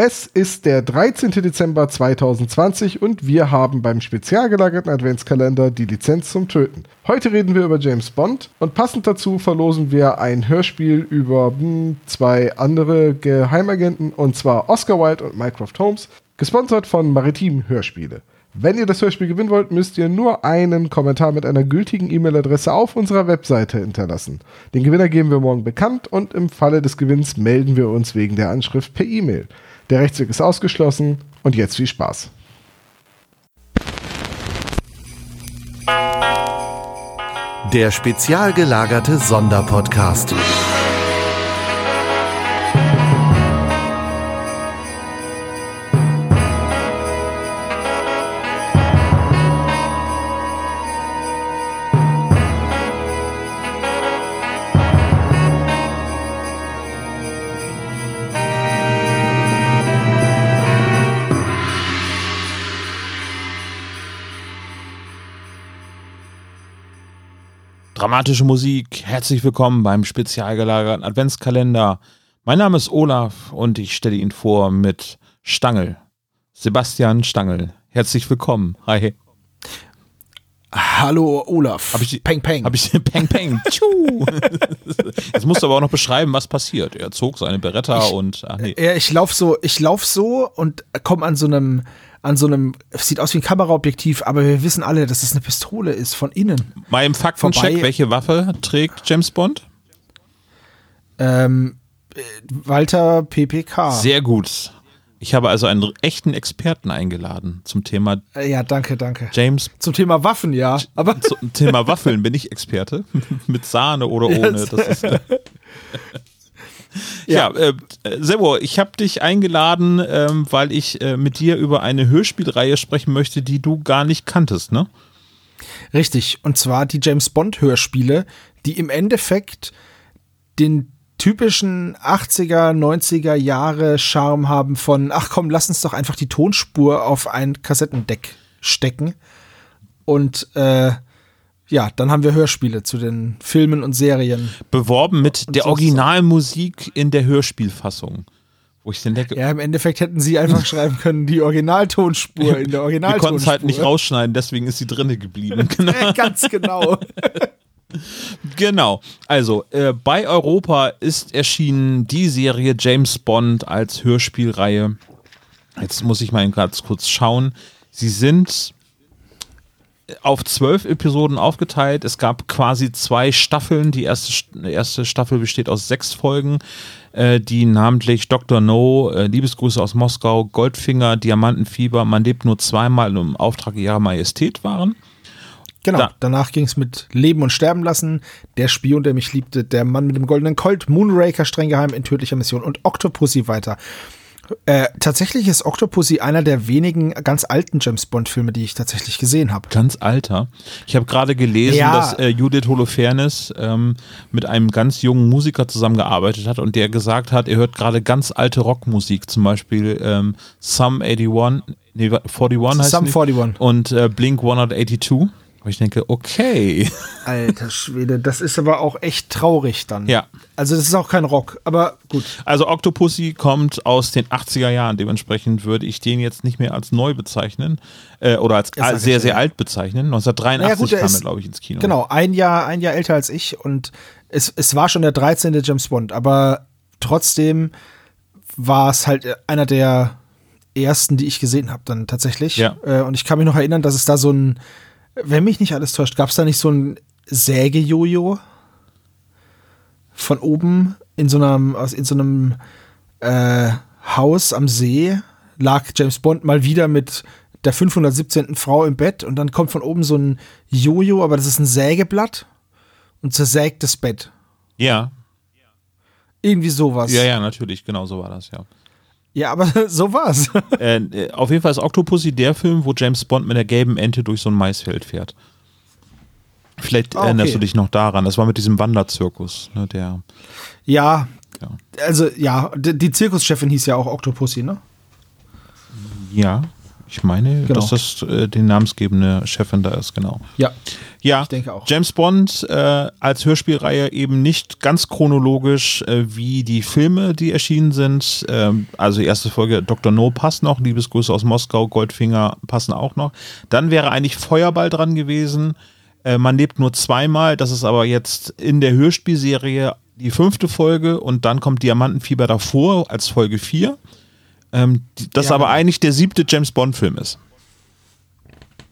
Es ist der 13. Dezember 2020 und wir haben beim spezial gelagerten Adventskalender die Lizenz zum Töten. Heute reden wir über James Bond und passend dazu verlosen wir ein Hörspiel über hm, zwei andere Geheimagenten und zwar Oscar Wilde und Mycroft Holmes, gesponsert von Maritim Hörspiele. Wenn ihr das Hörspiel gewinnen wollt, müsst ihr nur einen Kommentar mit einer gültigen E-Mail-Adresse auf unserer Webseite hinterlassen. Den Gewinner geben wir morgen bekannt und im Falle des Gewinns melden wir uns wegen der Anschrift per E-Mail. Der Rechtsweg ist ausgeschlossen und jetzt viel Spaß. Der spezial gelagerte Sonderpodcast. Dramatische Musik, herzlich willkommen beim spezial gelagerten Adventskalender. Mein Name ist Olaf und ich stelle ihn vor mit Stangl. Sebastian Stangl. Herzlich willkommen. Hi. Hallo Olaf. Hab ich, peng Peng. Hab ich Peng Peng. Jetzt musst du aber auch noch beschreiben, was passiert. Er zog seine Beretta ich, und ach nee. Ja, ich lauf so, ich lauf so und komme an so einem an so einem, sieht aus wie ein Kameraobjektiv, aber wir wissen alle, dass es eine Pistole ist, von innen. Mal im Faktencheck, Vorbei. welche Waffe trägt James Bond? Ähm, Walter PPK. Sehr gut. Ich habe also einen echten Experten eingeladen zum Thema. Äh, ja, danke, danke. James. Zum Thema Waffen, ja. Aber zum Thema Waffeln bin ich Experte. Mit Sahne oder ohne. Das ist, Ja, ja äh, Sebo, ich habe dich eingeladen, ähm, weil ich äh, mit dir über eine Hörspielreihe sprechen möchte, die du gar nicht kanntest, ne? Richtig, und zwar die James Bond Hörspiele, die im Endeffekt den typischen 80er, 90er Jahre Charme haben von, ach komm, lass uns doch einfach die Tonspur auf ein Kassettendeck stecken und äh, ja, dann haben wir Hörspiele zu den Filmen und Serien. Beworben mit und der Originalmusik in der Hörspielfassung. Wo ich denke. Ja, im Endeffekt hätten sie einfach schreiben können, die Originaltonspur in der Originaltonspur. Wir konnten es halt nicht rausschneiden, deswegen ist sie drinne geblieben. Genau. Ganz genau. genau. Also, äh, bei Europa ist erschienen die Serie James Bond als Hörspielreihe. Jetzt muss ich mal ganz kurz schauen. Sie sind auf zwölf Episoden aufgeteilt. Es gab quasi zwei Staffeln. Die erste, erste Staffel besteht aus sechs Folgen, äh, die namentlich Dr. No, äh, Liebesgrüße aus Moskau, Goldfinger, Diamantenfieber, Man lebt nur zweimal im Auftrag ihrer Majestät waren. Genau, da. danach ging es mit Leben und Sterben lassen, Der Spion, der mich liebte, Der Mann mit dem goldenen Colt, Moonraker, streng geheim in tödlicher Mission und Octopussy weiter. Äh, tatsächlich ist Octopussy einer der wenigen ganz alten James Bond-Filme, die ich tatsächlich gesehen habe. Ganz alter. Ich habe gerade gelesen, ja. dass äh, Judith Holofernes ähm, mit einem ganz jungen Musiker zusammengearbeitet hat und der gesagt hat, er hört gerade ganz alte Rockmusik, zum Beispiel ähm, Some 81, nee, 41 heißt Some 41. Und äh, Blink 182. Wo ich denke, okay. Alter Schwede, das ist aber auch echt traurig dann. Ja. Also das ist auch kein Rock, aber gut. Also Octopussy kommt aus den 80er Jahren, dementsprechend würde ich den jetzt nicht mehr als neu bezeichnen äh, oder als al sehr, sehr alt bezeichnen. 1983 ja, gut, kam er, glaube ich, ins Kino. Genau, ein Jahr, ein Jahr älter als ich und es, es war schon der 13. James Bond, aber trotzdem war es halt einer der ersten, die ich gesehen habe dann tatsächlich. Ja. Äh, und ich kann mich noch erinnern, dass es da so ein wenn mich nicht alles täuscht, gab es da nicht so ein Sägejojo von oben in so einem, in so einem äh, Haus am See lag James Bond mal wieder mit der 517. Frau im Bett und dann kommt von oben so ein Jojo, aber das ist ein Sägeblatt und zersägt das Bett. Ja. Irgendwie sowas. Ja, ja, natürlich, genau so war das, ja. Ja, aber so war's. Äh, äh, auf jeden Fall ist Octopussy der Film, wo James Bond mit der gelben Ente durch so ein Maisfeld fährt. Vielleicht ah, okay. erinnerst du dich noch daran. Das war mit diesem Wanderzirkus, ne, der. Ja, ja. Also ja, die, die Zirkuschefin hieß ja auch Octopussy, ne? Ja. Ich meine, Genau. dass das äh, die namensgebende Chefin da ist, genau. Ja. Ja, Ich denke auch. James Bond äh, als Hörspielreihe eben nicht ganz chronologisch äh, wie die Filme, die erschienen sind. Ähm, also erste Folge Dr. No passt noch, Liebesgrüße aus Moskau, Goldfinger passen auch noch. Dann wäre eigentlich Feuerball dran gewesen. Äh, man lebt nur zweimal, das ist aber jetzt in der Hörspielserie die fünfte Folge und dann kommt Diamantenfieber davor als Folge 4. Ähm, das Ja, aber genau. eigentlich der siebte James Bond-Film ist.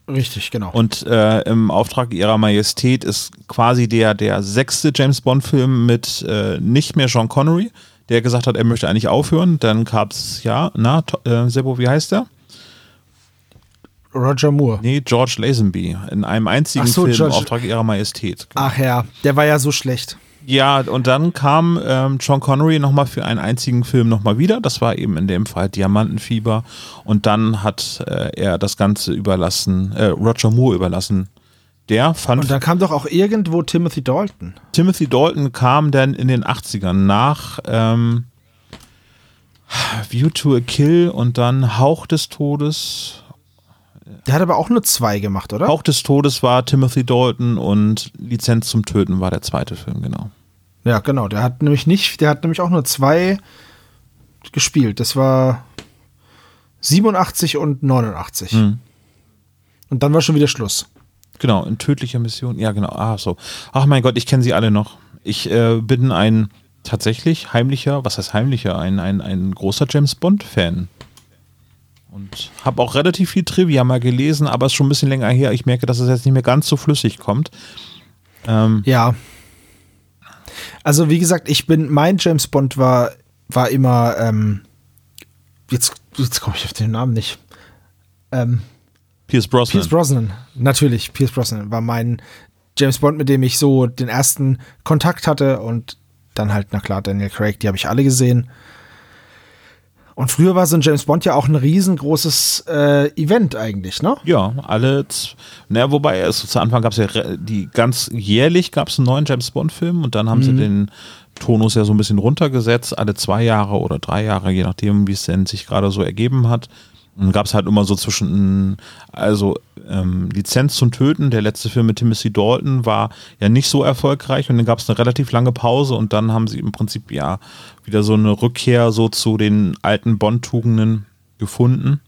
Richtig, genau. Und äh, im Auftrag ihrer Majestät ist quasi der, der sechste James Bond-Film mit äh, nicht mehr Sean Connery, der gesagt hat, er möchte eigentlich aufhören. Dann gab es, ja, na, äh, Sebo, wie heißt der? Roger Moore. Nee, George Lazenby. In einem einzigen so, Film, George- im Auftrag ihrer Majestät. Ach ja, der war ja so schlecht. Ja, und dann kam ähm, Sean Connery nochmal für einen einzigen Film nochmal wieder. Das war eben in dem Fall Diamantenfieber. Und dann hat äh, er das Ganze überlassen, äh, Roger Moore überlassen. Der fand Und dann kam doch auch irgendwo Timothy Dalton. Timothy Dalton kam dann in den 80ern nach ähm, View to a Kill und dann Hauch des Todes. Der hat aber auch nur zwei gemacht, oder? Hauch des Todes war Timothy Dalton und Lizenz zum Töten war der zweite Film, genau. Ja, genau. Der hat nämlich nicht, der hat nämlich auch nur zwei gespielt. Das war 87 und 89. Hm. Und dann war schon wieder Schluss. Genau, in tödlicher Mission. Ja, genau. Ah, so. Ach mein Gott, ich kenne sie alle noch. Ich äh, bin ein tatsächlich heimlicher, was heißt heimlicher, ein, ein, ein großer James Bond-Fan. Und habe auch relativ viel Trivia mal gelesen, aber es ist schon ein bisschen länger her. Ich merke, dass es jetzt nicht mehr ganz so flüssig kommt. Ähm, Ja. Also wie gesagt, ich bin, mein James Bond war, war immer, ähm, jetzt, jetzt komme ich auf den Namen nicht. Ähm, Pierce Brosnan. Pierce Brosnan, natürlich, Pierce Brosnan war mein James Bond, mit dem ich so den ersten Kontakt hatte und dann halt, na klar, Daniel Craig, die habe ich alle gesehen. Und früher war so ein James Bond ja auch ein riesengroßes äh, Event eigentlich, ne? Ja, alle, naja, wobei, also zu Anfang gab es ja die ganz jährlich gab es einen neuen James Bond-Film und dann haben sie den Tonus ja so ein bisschen runtergesetzt, alle zwei Jahre oder drei Jahre, je nachdem, wie es denn sich gerade so ergeben hat. Und dann gab es halt immer so zwischen, also ähm, Lizenz zum Töten, der letzte Film mit Timothy Dalton war ja nicht so erfolgreich und dann gab es eine relativ lange Pause und dann haben sie im Prinzip ja wieder so eine Rückkehr so zu den alten Bond-Tugenden gefunden.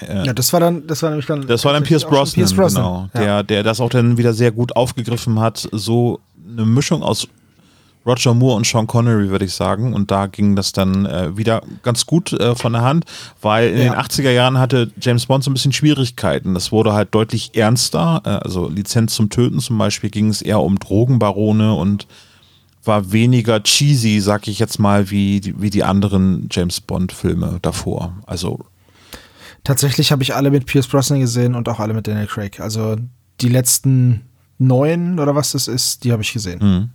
Ja, das war dann, das war nämlich dann. Das war dann Pierce Brosnan, Pierce Brosnan. genau, Ja. der, der das auch dann wieder sehr gut aufgegriffen hat. So eine Mischung aus Roger Moore und Sean Connery, würde ich sagen. Und da ging das dann äh, wieder ganz gut äh, von der Hand, weil in Ja. den 80er Jahren hatte James Bond so ein bisschen Schwierigkeiten. Das wurde halt deutlich ernster. Äh, also Lizenz zum Töten zum Beispiel ging es eher um Drogenbarone und war weniger cheesy, sag ich jetzt mal, wie die, wie die anderen James Bond-Filme davor. Also Tatsächlich habe ich alle mit Pierce Brosnan gesehen und auch alle mit Daniel Craig. Also die letzten neun oder was das ist, die habe ich gesehen. Mhm.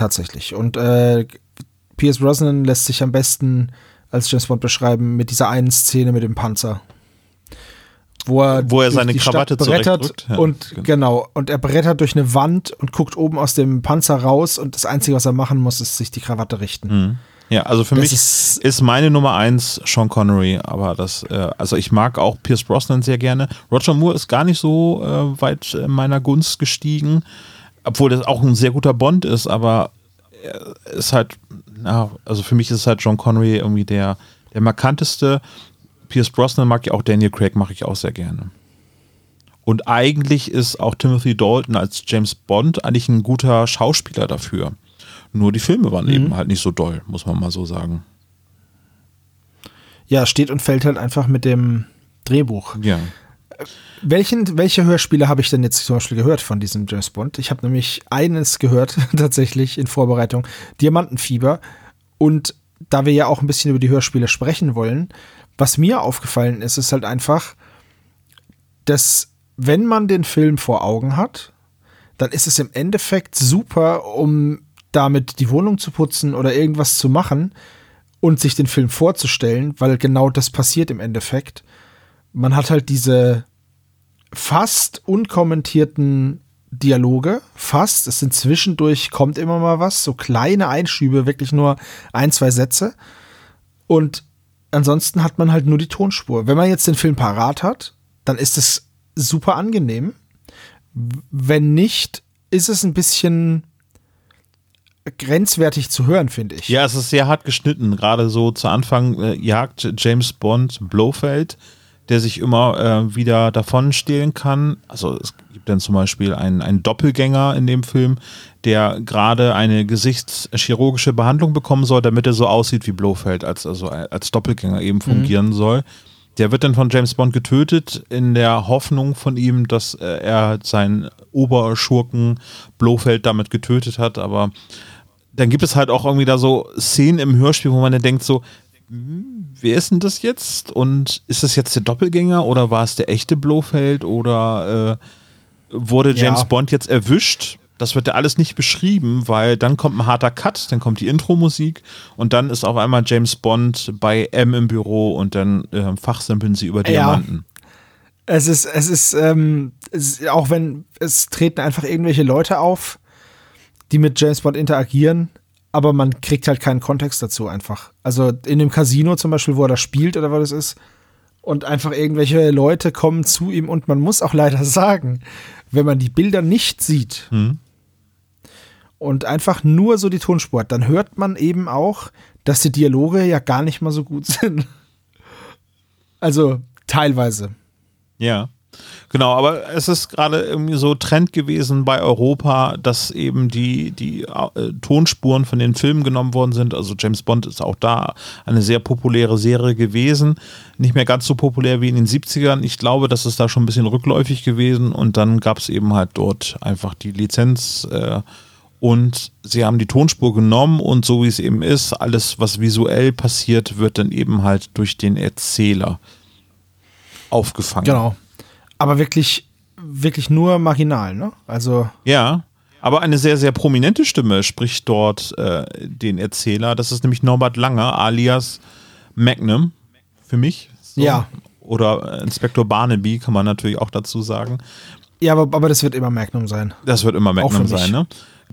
Tatsächlich. Und äh, Pierce Brosnan lässt sich am besten als James Bond beschreiben mit dieser einen Szene mit dem Panzer. Wo er, Wo er seine die Stadt Krawatte brettert. Ja, und genau. genau. und er brettert durch eine Wand und guckt oben aus dem Panzer raus und das Einzige, was er machen muss, ist sich die Krawatte richten. Ja, also für Das mich ist- ist, meine Nummer eins Sean Connery, aber das, äh, also ich mag auch Pierce Brosnan sehr gerne. Roger Moore ist gar nicht so äh, weit in meiner Gunst gestiegen, obwohl das auch ein sehr guter Bond ist, aber er ist halt, na, also für mich ist halt Sean Connery irgendwie der, der markanteste. Pierce Brosnan mag ich auch, Daniel Craig mag ich auch sehr gerne. Und eigentlich ist auch Timothy Dalton als James Bond eigentlich ein guter Schauspieler dafür. Nur die Filme waren eben halt nicht so doll, muss man mal so sagen. Ja, steht und fällt halt einfach mit dem Drehbuch. Ja. Welchen, welche Hörspiele habe ich denn jetzt zum Beispiel gehört von diesem James Bond? Ich habe nämlich eines gehört, tatsächlich in Vorbereitung, Diamantenfieber. Und da wir ja auch ein bisschen über die Hörspiele sprechen wollen, was mir aufgefallen ist, ist halt einfach, dass wenn man den Film vor Augen hat, dann ist es im Endeffekt super, um damit die Wohnung zu putzen oder irgendwas zu machen und sich den Film vorzustellen, weil genau das passiert im Endeffekt. Man hat halt diese fast unkommentierten Dialoge, fast. Es sind zwischendurch, kommt immer mal was, so kleine Einschübe, wirklich nur ein, zwei Sätze. Und ansonsten hat man halt nur die Tonspur. Wenn man jetzt den Film parat hat, dann ist es super angenehm. Wenn nicht, ist es ein bisschen grenzwertig zu hören, finde ich. Ja, es ist sehr hart geschnitten. Gerade so zu Anfang äh, jagt James Bond Blofeld, der sich immer äh, wieder davon stehlen kann. Also es gibt dann zum Beispiel einen, einen Doppelgänger in dem Film, der gerade eine gesichtschirurgische Behandlung bekommen soll, damit er so aussieht wie Blofeld, als, also als Doppelgänger eben fungieren mhm. soll. Der wird dann von James Bond getötet, in der Hoffnung von ihm, dass äh, er seinen Oberschurken Blofeld damit getötet hat. Aber dann gibt es halt auch irgendwie da so Szenen im Hörspiel, wo man dann denkt so, wer ist denn das jetzt? Und ist das jetzt der Doppelgänger oder war es der echte Blofeld oder äh, wurde James ja. Bond jetzt erwischt? Das wird ja alles nicht beschrieben, weil dann kommt ein harter Cut, dann kommt die Intro-Musik und dann ist auf einmal James Bond bei M im Büro und dann äh, fachsimpeln sie über Diamanten. Ja. Es ist, es ist, ähm, es ist, auch wenn es treten einfach irgendwelche Leute auf, die mit James Bond interagieren, aber man kriegt halt keinen Kontext dazu einfach. Also in dem Casino zum Beispiel, wo er da spielt oder was das ist, und einfach irgendwelche Leute kommen zu ihm und man muss auch leider sagen, wenn man die Bilder nicht sieht, hm und einfach nur so die Tonspur hat, dann hört man eben auch, dass die Dialoge ja gar nicht mal so gut sind. Also teilweise. Ja. Genau, aber es ist gerade irgendwie so Trend gewesen bei Europa, dass eben die, die äh, Tonspuren von den Filmen genommen worden sind. Also James Bond ist auch da eine sehr populäre Serie gewesen. Nicht mehr ganz so populär wie in den 70ern. Ich glaube, das ist da schon ein bisschen rückläufig gewesen und dann gab es eben halt dort einfach die Lizenz. Äh, und sie haben die Tonspur genommen und so wie es eben ist, alles, was visuell passiert, wird dann eben halt durch den Erzähler aufgefangen. Genau. Aber wirklich, wirklich nur marginal, ne? Also. Ja. Aber eine sehr, sehr prominente Stimme spricht dort äh, den Erzähler. Das ist nämlich Norbert Langer, alias Magnum, für mich. So. Ja. Oder Inspektor Barnaby, kann man natürlich auch dazu sagen. Ja, aber, aber das wird immer Magnum sein. Das wird immer Magnum sein, ne?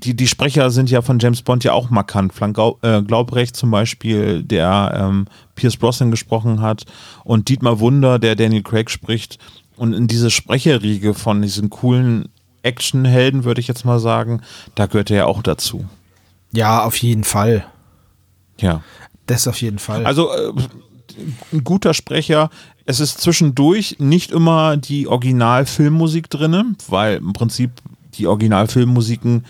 die, die Sprecher sind ja von James Bond ja auch markant. Frank äh, Glaubrecht zum Beispiel, der ähm, Pierce Brosnan gesprochen hat und Dietmar Wunder, der Daniel Craig spricht. Und in diese Sprecherriege von diesen coolen Actionhelden, würde ich jetzt mal sagen, da gehört er ja auch dazu. Ja, auf jeden Fall. Ja. Das auf jeden Fall. Also äh, ein guter Sprecher. Es ist zwischendurch nicht immer die Original-Filmmusik drin, weil im Prinzip die Original-Filmmusiken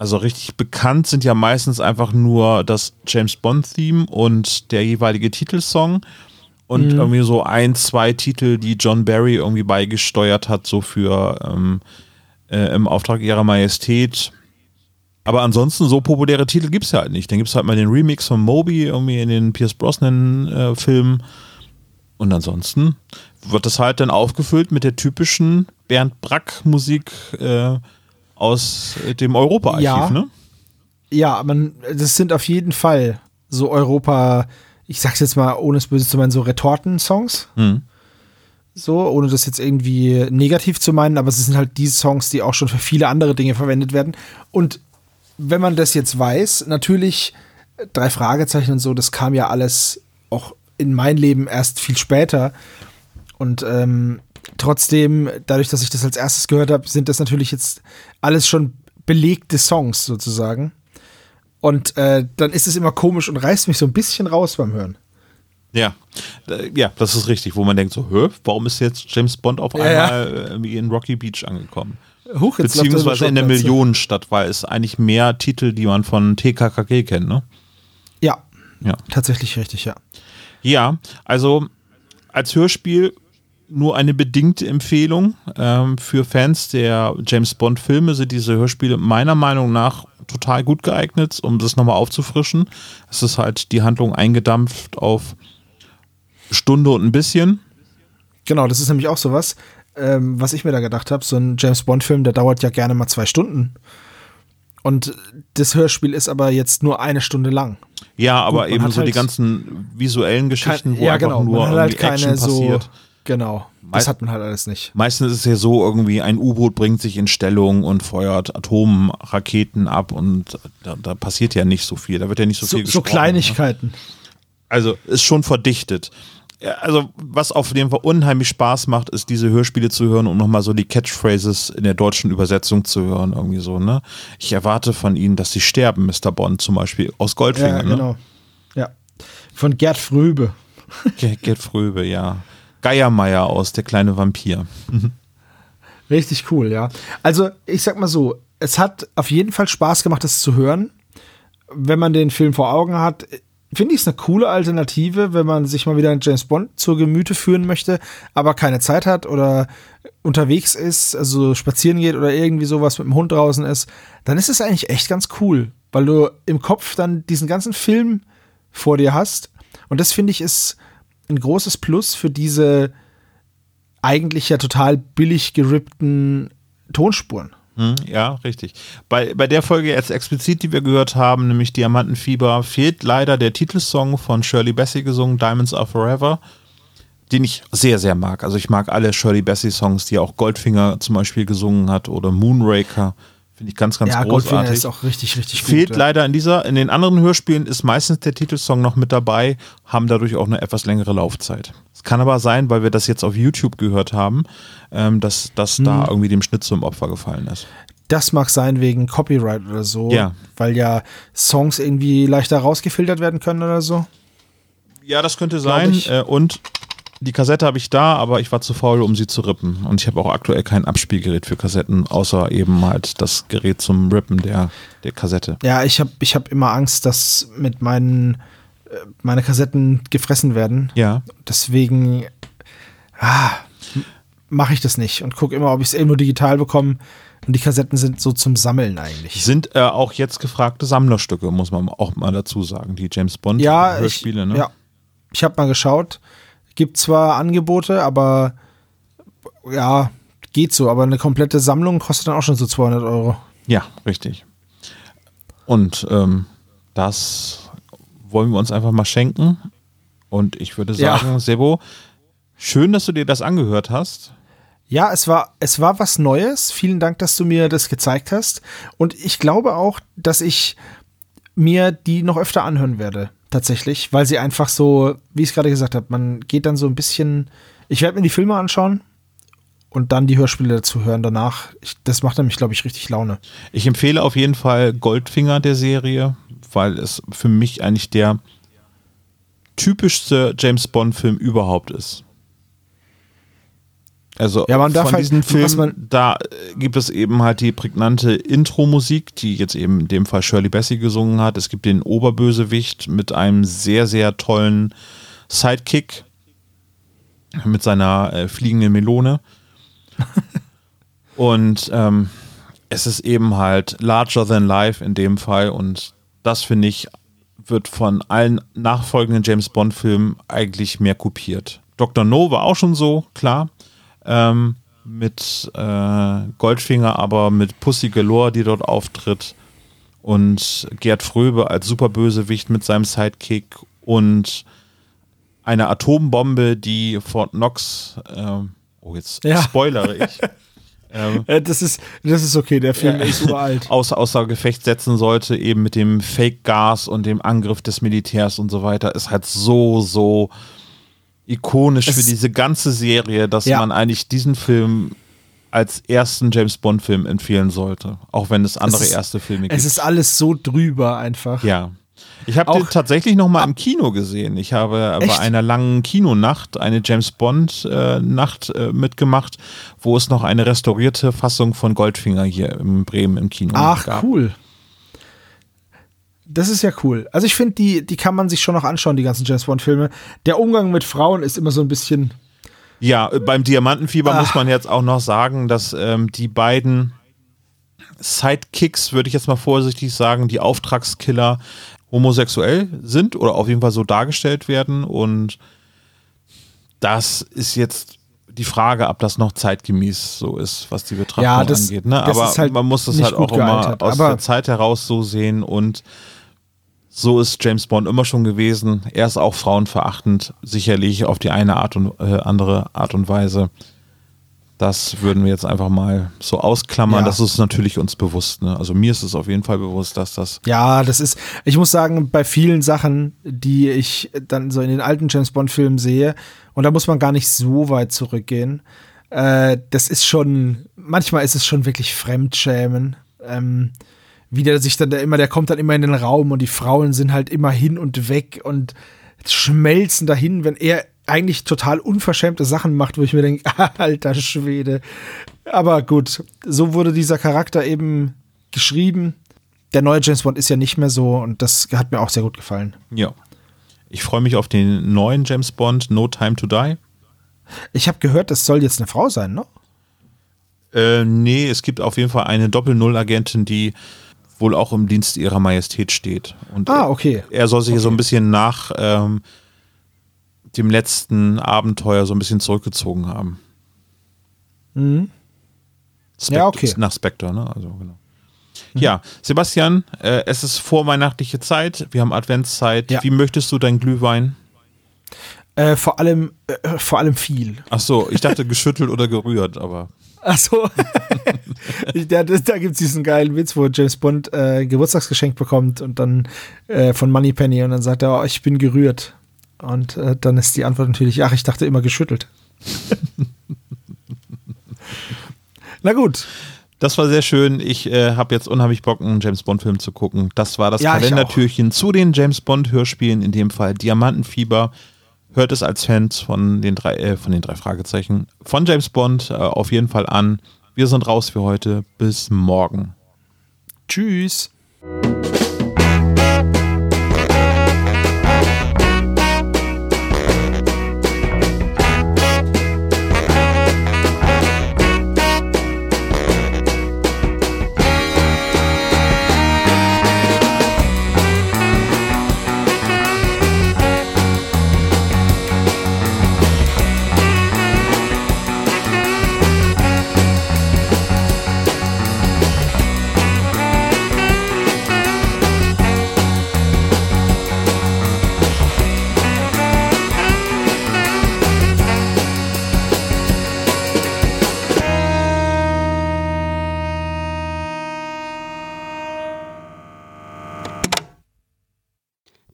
also richtig bekannt sind ja meistens einfach nur das James Bond-Theme und der jeweilige Titelsong. Und mhm. irgendwie so ein, zwei Titel, die John Barry irgendwie beigesteuert hat, so für ähm, äh, im Auftrag ihrer Majestät. Aber ansonsten so populäre Titel gibt es ja halt nicht. Dann gibt es halt mal den Remix von Moby irgendwie in den Pierce Brosnan-Filmen. Äh, und ansonsten wird das halt dann aufgefüllt mit der typischen Bernd Brack-Musik. Äh, aus dem Europa-Archiv, ja. ne? Ja, man, das sind auf jeden Fall so Europa, ich sag's jetzt mal, ohne es böse zu meinen, so Retorten-Songs. Mhm. So, ohne das jetzt irgendwie negativ zu meinen, aber es sind halt die Songs, die auch schon für viele andere Dinge verwendet werden. Und wenn man das jetzt weiß, natürlich drei Fragezeichen und so, das kam ja alles auch in mein Leben erst viel später. Und ähm, trotzdem, dadurch, dass ich das als erstes gehört habe, sind das natürlich jetzt alles schon belegte Songs sozusagen. Und äh, dann ist es immer komisch und reißt mich so ein bisschen raus beim Hören. Ja, ja, das ist richtig, wo man denkt so, warum ist jetzt James Bond auf einmal ja, ja. in Rocky Beach angekommen? Huch, Beziehungsweise in der Millionenstadt, weil es eigentlich mehr Titel, die man von TKKG kennt, ne? Ja, ja. tatsächlich richtig, ja. Ja, also als Hörspiel nur eine bedingte Empfehlung. Ähm, für Fans der James Bond-Filme sind diese Hörspiele meiner Meinung nach total gut geeignet, um das nochmal aufzufrischen. Es ist halt die Handlung eingedampft auf Stunde und ein bisschen. Genau, das ist nämlich auch sowas, ähm, was ich mir da gedacht habe. So ein James Bond-Film, der dauert ja gerne mal zwei Stunden. Und das Hörspiel ist aber jetzt nur eine Stunde lang. Ja, aber Gut, eben so halt die ganzen visuellen Geschichten, kein, wo ja, einfach genau, nur halt keine Action passiert. So Genau. Das hat man halt alles nicht. Meistens ist es ja so, irgendwie ein U-Boot bringt sich in Stellung und feuert Atomraketen ab und da, da, passiert ja nicht so viel. Da wird ja nicht so, so viel gesprochen. So ne? Kleinigkeiten. Also ist schon verdichtet. Also, was auf jeden Fall unheimlich Spaß macht, ist diese Hörspiele zu hören und nochmal so die Catchphrases in der deutschen Übersetzung zu hören, irgendwie so, ne? Ich erwarte von Ihnen, dass Sie sterben, Mr. Bond, zum Beispiel aus Goldfinger, Ja, ne? genau. Ja. Von Gerd Fröbe. Ge- Gerd Fröbe, ja. Geiermeier aus Der kleine Vampir. Richtig cool, ja. Also, ich sag mal so, es hat auf jeden Fall Spaß gemacht, das zu hören. Wenn man den Film vor Augen hat, finde ich es eine coole Alternative, wenn man sich mal wieder einen James Bond zur Gemüte führen möchte, aber keine Zeit hat oder unterwegs ist, also spazieren geht oder irgendwie sowas mit dem Hund draußen ist, dann ist es eigentlich echt ganz cool, weil du im Kopf dann diesen ganzen Film vor dir hast. Und das finde ich ist ein großes Plus für diese eigentlich ja total billig gerippten Tonspuren. Hm, ja, richtig. Bei, bei der Folge jetzt explizit, die wir gehört haben, nämlich Diamantenfieber, fehlt leider der Titelsong von Shirley Bassey gesungen, Diamonds Are Forever, den ich sehr, sehr mag. Also ich mag alle Shirley Bassey Songs, die auch Goldfinger zum Beispiel gesungen hat oder Moonraker. Finde ich ganz, ganz ja, Goldfinger großartig. ist auch richtig, richtig Fehlt gut. ja. leider in dieser, in den anderen Hörspielen ist meistens der Titelsong noch mit dabei, haben dadurch auch eine etwas längere Laufzeit. Es kann aber sein, weil wir das jetzt auf YouTube gehört haben, ähm, dass das Hm. da irgendwie dem Schnitt zum Opfer gefallen ist. Das mag sein wegen Copyright oder so, Ja. weil ja Songs irgendwie leichter rausgefiltert werden können oder so. Ja, das könnte sein. Äh, und die Kassette habe ich da, aber ich war zu faul, um sie zu rippen. Und ich habe auch aktuell kein Abspielgerät für Kassetten, außer eben halt das Gerät zum Rippen der, der Kassette. Ja, ich habe ich hab immer Angst, dass mit meinen äh, meine Kassetten gefressen werden. Ja. Deswegen ah, mache ich das nicht und gucke immer, ob ich es irgendwo digital bekomme. Und die Kassetten sind so zum Sammeln eigentlich. Sind äh, auch jetzt gefragte Sammlerstücke, muss man auch mal dazu sagen. Die James Bond Ja, ne? ja. Ich habe mal geschaut. Gibt zwar Angebote, aber ja, geht so. Aber eine komplette Sammlung kostet dann auch schon so 200 Euro. Ja, richtig. Und ähm, das wollen wir uns einfach mal schenken. Und ich würde Ja. sagen, Sebo, schön, dass du dir das angehört hast. Ja, es war, es war was Neues. Vielen Dank, dass du mir das gezeigt hast. Und ich glaube auch, dass ich mir die noch öfter anhören werde. Tatsächlich, weil sie einfach so, wie ich es gerade gesagt habe, man geht dann so ein bisschen. Ich werde mir die Filme anschauen und dann die Hörspiele dazu hören danach. Ich, das macht nämlich, glaube ich, richtig Laune. Ich empfehle auf jeden Fall Goldfinger der Serie, weil es für mich eigentlich der typischste James Bond-Film überhaupt ist. Also Ja, man darf von halt- diesen was Filmen, da äh, gibt es eben halt die prägnante Intro-Musik, die jetzt eben in dem Fall Shirley Bassey gesungen hat. Es gibt den Oberbösewicht mit einem sehr, sehr tollen Sidekick mit seiner äh, fliegenden Melone. Und ähm, es ist eben halt larger than life in dem Fall und das finde ich wird von allen nachfolgenden James Bond Filmen eigentlich mehr kopiert. Dr. No war auch schon so, klar. Ähm, mit äh, Goldfinger, aber mit Pussy Galore, die dort auftritt. Und Gerd Fröbe als Superbösewicht mit seinem Sidekick und eine Atombombe, die Fort Knox, ähm, oh jetzt Ja. spoilere ich, ähm, Äh, das, ist, das ist okay, der Film ist uralt. außer, außer Gefecht setzen sollte, eben mit dem Fake-Gas und dem Angriff des Militärs und so weiter, ist halt so, so ikonisch Es für diese ganze Serie, dass Ja. man eigentlich diesen Film als ersten James Bond-Film empfehlen sollte. Auch wenn es andere ist- erste Filme gibt. Es ist alles so drüber einfach. Ja. Ich habe den tatsächlich noch mal im Kino gesehen. Ich habe Echt? bei einer langen Kinonacht eine James Bond äh, Nacht äh, mitgemacht, wo es noch eine restaurierte Fassung von Goldfinger hier in Bremen im Kino Ach, gab. cool. Das ist ja cool. Also ich finde, die, die kann man sich schon noch anschauen, die ganzen James Bond-Filme. Der Umgang mit Frauen ist immer so ein bisschen. Ja, äh, beim Diamantenfieber Ah. muss man jetzt auch noch sagen, dass ähm, die beiden Sidekicks, würde ich jetzt mal vorsichtig sagen, die Auftragskiller homosexuell sind oder auf jeden Fall so dargestellt werden. Und das ist jetzt die Frage, ob das noch zeitgemäß so ist, was die Betrachtung Ja, das- angeht. Ne? das Aber halt man muss das halt auch immer aus der Zeit heraus so sehen und so ist James Bond immer schon gewesen. Er ist auch frauenverachtend, sicherlich auf die eine Art und äh, andere Art und Weise. Das würden wir jetzt einfach mal so ausklammern. Ja. Das ist natürlich uns bewusst. Ne? Also mir ist es auf jeden Fall bewusst, dass das. Ja, das ist, ich muss sagen, bei vielen Sachen, die ich dann so in den alten James Bond-Filmen sehe, und da muss man gar nicht so weit zurückgehen, äh, das ist schon, manchmal ist es schon wirklich Fremdschämen. Ähm, wie der sich dann da immer, der kommt dann immer in den Raum und die Frauen sind halt immer hin und weg und schmelzen dahin, wenn er eigentlich total unverschämte Sachen macht, wo ich mir denke, alter Schwede. Aber gut, so wurde dieser Charakter eben geschrieben. Der neue James Bond ist ja nicht mehr so und das hat mir auch sehr gut gefallen. Ja. Ich freue mich auf den neuen James Bond, No Time to Die. Ich habe gehört, das soll jetzt eine Frau sein, ne? Äh, nee, es gibt auf jeden Fall eine Doppel-Null-Agentin, die wohl auch im Dienst ihrer Majestät steht. Und Ah, okay. er soll sich so ein Okay. bisschen nach ähm, dem letzten Abenteuer so ein bisschen zurückgezogen haben. Mhm. Spectre, Ja, okay. Nach Spectre, ne? Also, genau. Ja, Sebastian, äh, es ist vorweihnachtliche Zeit, wir haben Adventszeit. Ja. Wie möchtest du dein Glühwein? Äh, vor allem, äh, vor allem viel. Ach so, ich dachte geschüttelt oder gerührt, aber Achso. da da gibt es diesen geilen Witz, wo James Bond äh, Geburtstagsgeschenk bekommt und dann äh, von Moneypenny und dann sagt er, oh, ich bin gerührt. Und äh, dann ist die Antwort natürlich, ach, ich dachte immer geschüttelt. Na gut. Das war sehr schön. Ich äh, habe jetzt unheimlich Bock, einen James Bond-Film zu gucken. Das war das Ja, Kalendertürchen zu den James Bond-Hörspielen, in dem Fall Diamantenfieber. Hört es als Fans von den drei, äh, von den drei Fragezeichen von James Bond äh, auf jeden Fall an. Wir sind raus für heute. Bis morgen. Tschüss.